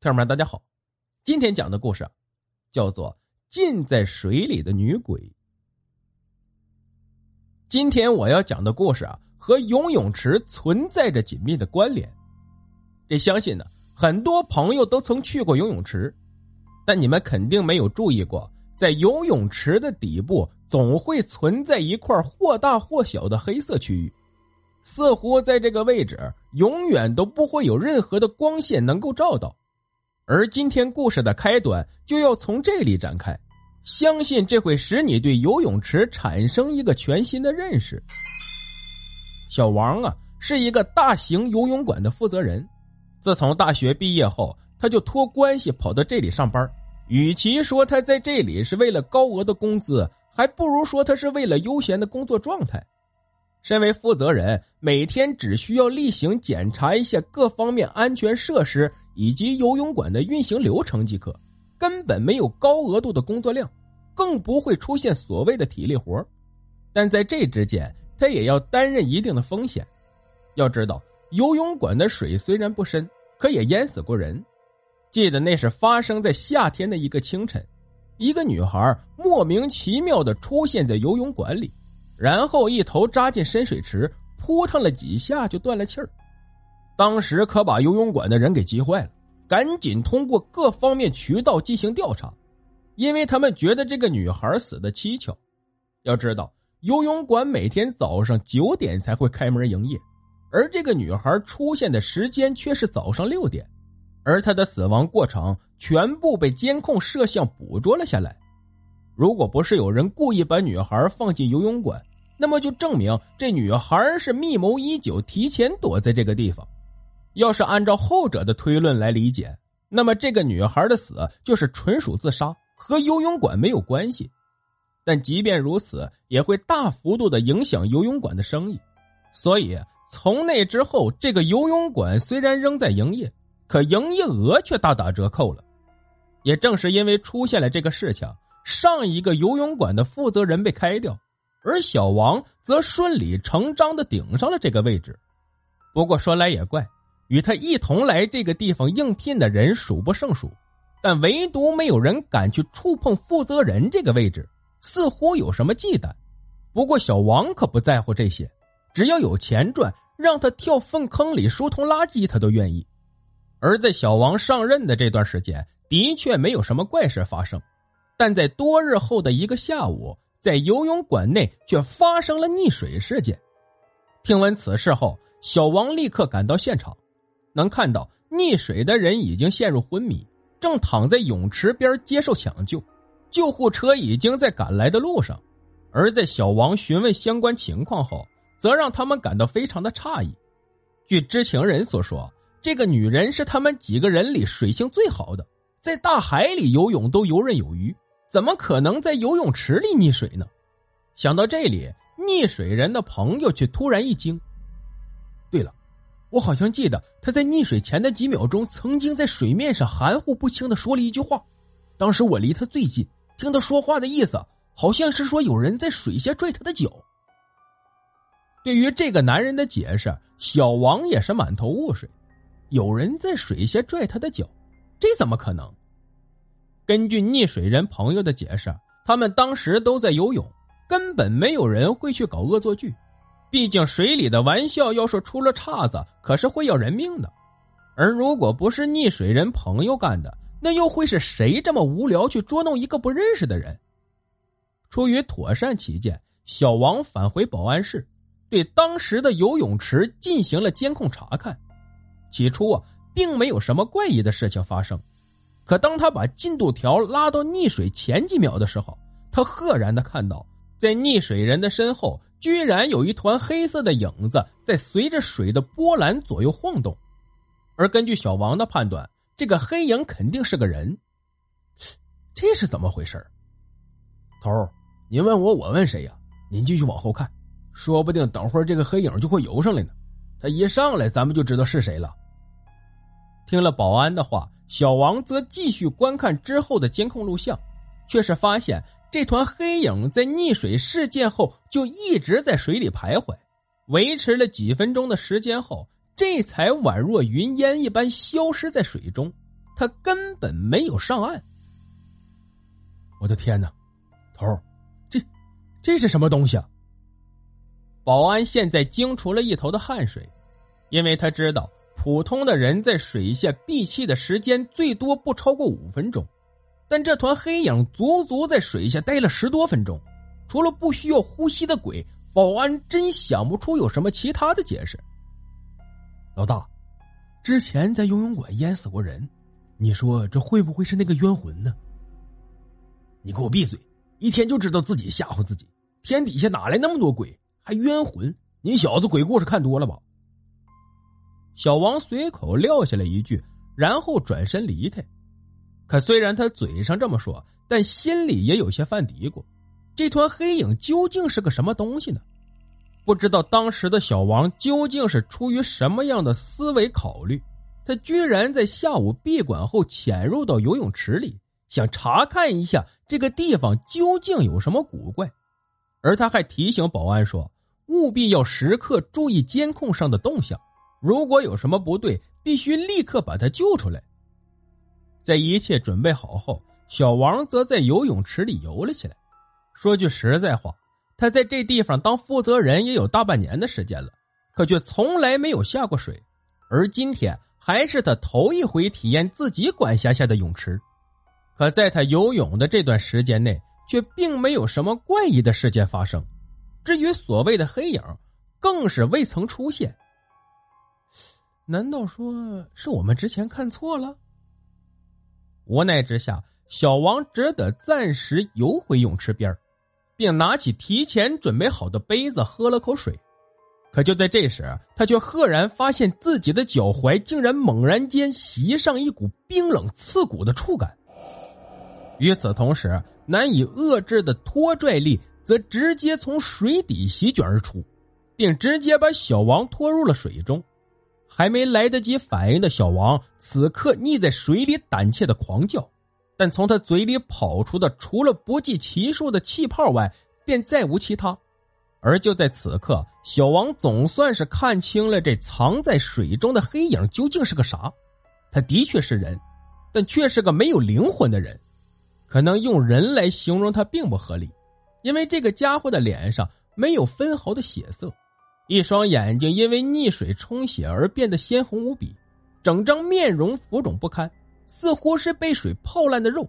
朋友们，大家好，今天讲的故事叫做《浸在水里的女鬼》。今天我要讲的故事啊，和游泳池存在着紧密的关联。这相信呢，很多朋友都曾去过游泳池，但你们肯定没有注意过，在游泳池的底部总会存在一块或大或小的黑色区域，似乎在这个位置永远都不会有任何的光线能够照到。而今天故事的开端就要从这里展开，相信这会使你对游泳池产生一个全新的认识。小王啊，是一个大型游泳馆的负责人。自从大学毕业后，他就托关系跑到这里上班。与其说他在这里是为了高额的工资，还不如说他是为了悠闲的工作状态。身为负责人，每天只需要例行检查一下各方面安全设施。以及游泳馆的运行流程即可，根本没有高额度的工作量，更不会出现所谓的体力活但在这之间，他也要担任一定的风险。要知道，游泳馆的水虽然不深，可也淹死过人。记得那是发生在夏天的一个清晨，一个女孩莫名其妙的出现在游泳馆里，然后一头扎进深水池，扑腾了几下就断了气儿。当时可把游泳馆的人给急坏了，赶紧通过各方面渠道进行调查，因为他们觉得这个女孩死的蹊跷。要知道，游泳馆每天早上九点才会开门营业，而这个女孩出现的时间却是早上六点，而她的死亡过程全部被监控摄像捕捉了下来。如果不是有人故意把女孩放进游泳馆，那么就证明这女孩是密谋已久，提前躲在这个地方。要是按照后者的推论来理解，那么这个女孩的死就是纯属自杀，和游泳馆没有关系。但即便如此，也会大幅度的影响游泳馆的生意。所以从那之后，这个游泳馆虽然仍在营业，可营业额却大打折扣了。也正是因为出现了这个事情，上一个游泳馆的负责人被开掉，而小王则顺理成章的顶上了这个位置。不过说来也怪。与他一同来这个地方应聘的人数不胜数，但唯独没有人敢去触碰负责人这个位置，似乎有什么忌惮。不过小王可不在乎这些，只要有钱赚，让他跳粪坑里疏通垃圾，他都愿意。而在小王上任的这段时间，的确没有什么怪事发生，但在多日后的一个下午，在游泳馆内却发生了溺水事件。听闻此事后，小王立刻赶到现场。能看到溺水的人已经陷入昏迷，正躺在泳池边接受抢救，救护车已经在赶来的路上。而在小王询问相关情况后，则让他们感到非常的诧异。据知情人所说，这个女人是他们几个人里水性最好的，在大海里游泳都游刃有余，怎么可能在游泳池里溺水呢？想到这里，溺水人的朋友却突然一惊。我好像记得他在溺水前的几秒钟，曾经在水面上含糊不清的说了一句话。当时我离他最近，听他说话的意思，好像是说有人在水下拽他的脚。对于这个男人的解释，小王也是满头雾水。有人在水下拽他的脚，这怎么可能？根据溺水人朋友的解释，他们当时都在游泳，根本没有人会去搞恶作剧。毕竟水里的玩笑，要是出了岔子，可是会要人命的。而如果不是溺水人朋友干的，那又会是谁这么无聊去捉弄一个不认识的人？出于妥善起见，小王返回保安室，对当时的游泳池进行了监控查看。起初啊，并没有什么怪异的事情发生。可当他把进度条拉到溺水前几秒的时候，他赫然的看到，在溺水人的身后。居然有一团黑色的影子在随着水的波澜左右晃动，而根据小王的判断，这个黑影肯定是个人。这是怎么回事头儿，您问我，我问谁呀？您继续往后看，说不定等会儿这个黑影就会游上来呢。他一上来，咱们就知道是谁了。听了保安的话，小王则继续观看之后的监控录像，却是发现。这团黑影在溺水事件后就一直在水里徘徊，维持了几分钟的时间后，这才宛若云烟一般消失在水中。他根本没有上岸。我的天哪，头这这是什么东西啊？保安现在惊出了一头的汗水，因为他知道普通的人在水下闭气的时间最多不超过五分钟，但这团黑影足足在水下待了十多分钟，除了不需要呼吸的鬼，保安真想不出有什么其他的解释。老大，之前在游泳馆淹死过人，你说这会不会是那个冤魂呢？你给我闭嘴！一天就知道自己吓唬自己，天底下哪来那么多鬼？还冤魂？你小子鬼故事看多了吧？小王随口撂下了一句，然后转身离开。可虽然他嘴上这么说，但心里也有些犯嘀咕：这团黑影究竟是个什么东西呢？不知道当时的小王究竟是出于什么样的思维考虑，他居然在下午闭馆后潜入到游泳池里，想查看一下这个地方究竟有什么古怪。而他还提醒保安说。务必要时刻注意监控上的动向，如果有什么不对，必须立刻把他救出来。在一切准备好后，小王则在游泳池里游了起来。说句实在话，他在这地方当负责人也有大半年的时间了，可却从来没有下过水。而今天还是他头一回体验自己管辖下的泳池。可在他游泳的这段时间内，却并没有什么怪异的事件发生。至于所谓的黑影，更是未曾出现。难道说是我们之前看错了？无奈之下，小王只得暂时游回泳池边并拿起提前准备好的杯子喝了口水。可就在这时，他却赫然发现自己的脚踝竟然猛然间袭上一股冰冷刺骨的触感。与此同时，难以遏制的拖拽力。则直接从水底席卷而出，并直接把小王拖入了水中。还没来得及反应的小王，此刻溺在水里，胆怯的狂叫。但从他嘴里跑出的，除了不计其数的气泡外，便再无其他。而就在此刻，小王总算是看清了这藏在水中的黑影究竟是个啥。他的确是人，但却是个没有灵魂的人。可能用人来形容他并不合理。因为这个家伙的脸上没有分毫的血色，一双眼睛因为溺水充血而变得鲜红无比，整张面容浮肿不堪，似乎是被水泡烂的肉。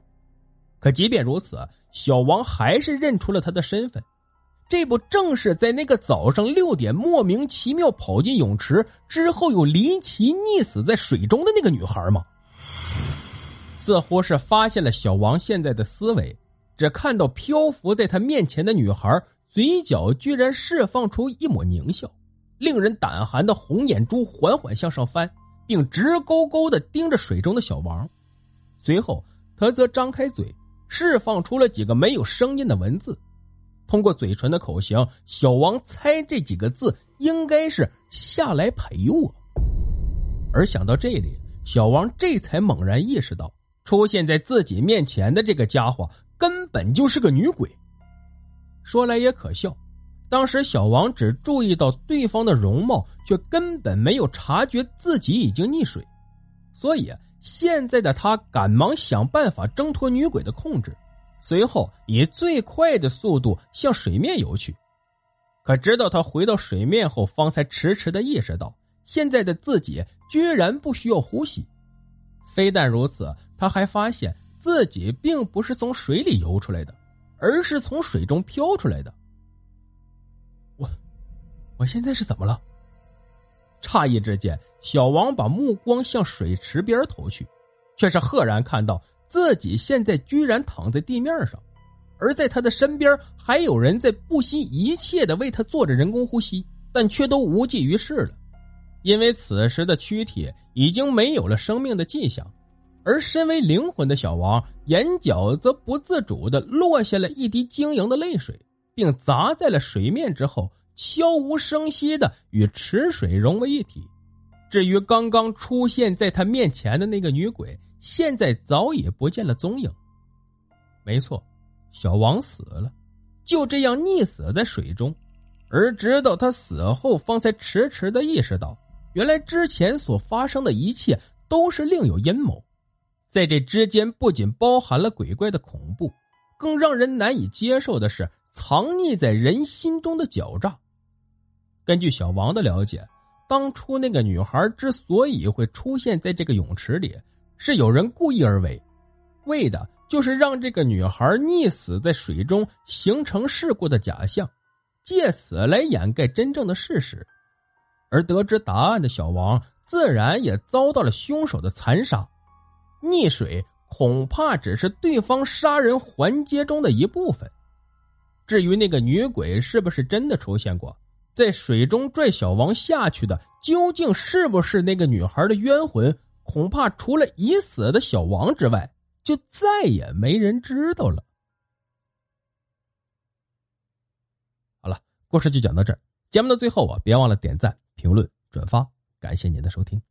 可即便如此，小王还是认出了他的身份，这不正是在那个早上六点莫名其妙跑进泳池之后又离奇溺死在水中的那个女孩吗？似乎是发现了小王现在的思维。只看到漂浮在他面前的女孩，嘴角居然释放出一抹狞笑，令人胆寒的红眼珠缓缓向上翻，并直勾勾的盯着水中的小王。随后，他则张开嘴，释放出了几个没有声音的文字。通过嘴唇的口型，小王猜这几个字应该是“下来陪我”。而想到这里，小王这才猛然意识到，出现在自己面前的这个家伙。根本就是个女鬼。说来也可笑，当时小王只注意到对方的容貌，却根本没有察觉自己已经溺水，所以现在的他赶忙想办法挣脱女鬼的控制，随后以最快的速度向水面游去。可直到他回到水面后，方才迟迟的意识到，现在的自己居然不需要呼吸。非但如此，他还发现。自己并不是从水里游出来的，而是从水中飘出来的。我，我现在是怎么了？诧异之间，小王把目光向水池边投去，却是赫然看到自己现在居然躺在地面上，而在他的身边还有人在不惜一切的为他做着人工呼吸，但却都无济于事了，因为此时的躯体已经没有了生命的迹象。而身为灵魂的小王，眼角则不自主的落下了一滴晶莹的泪水，并砸在了水面之后，悄无声息的与池水融为一体。至于刚刚出现在他面前的那个女鬼，现在早已不见了踪影。没错，小王死了，就这样溺死在水中，而直到他死后，方才迟迟的意识到，原来之前所发生的一切都是另有阴谋。在这之间不仅包含了鬼怪的恐怖，更让人难以接受的是藏匿在人心中的狡诈。根据小王的了解，当初那个女孩之所以会出现在这个泳池里，是有人故意而为，为的就是让这个女孩溺死在水中，形成事故的假象，借此来掩盖真正的事实。而得知答案的小王，自然也遭到了凶手的残杀。溺水恐怕只是对方杀人环节中的一部分。至于那个女鬼是不是真的出现过，在水中拽小王下去的，究竟是不是那个女孩的冤魂，恐怕除了已死的小王之外，就再也没人知道了。好了，故事就讲到这儿。节目的最后啊，别忘了点赞、评论、转发，感谢您的收听。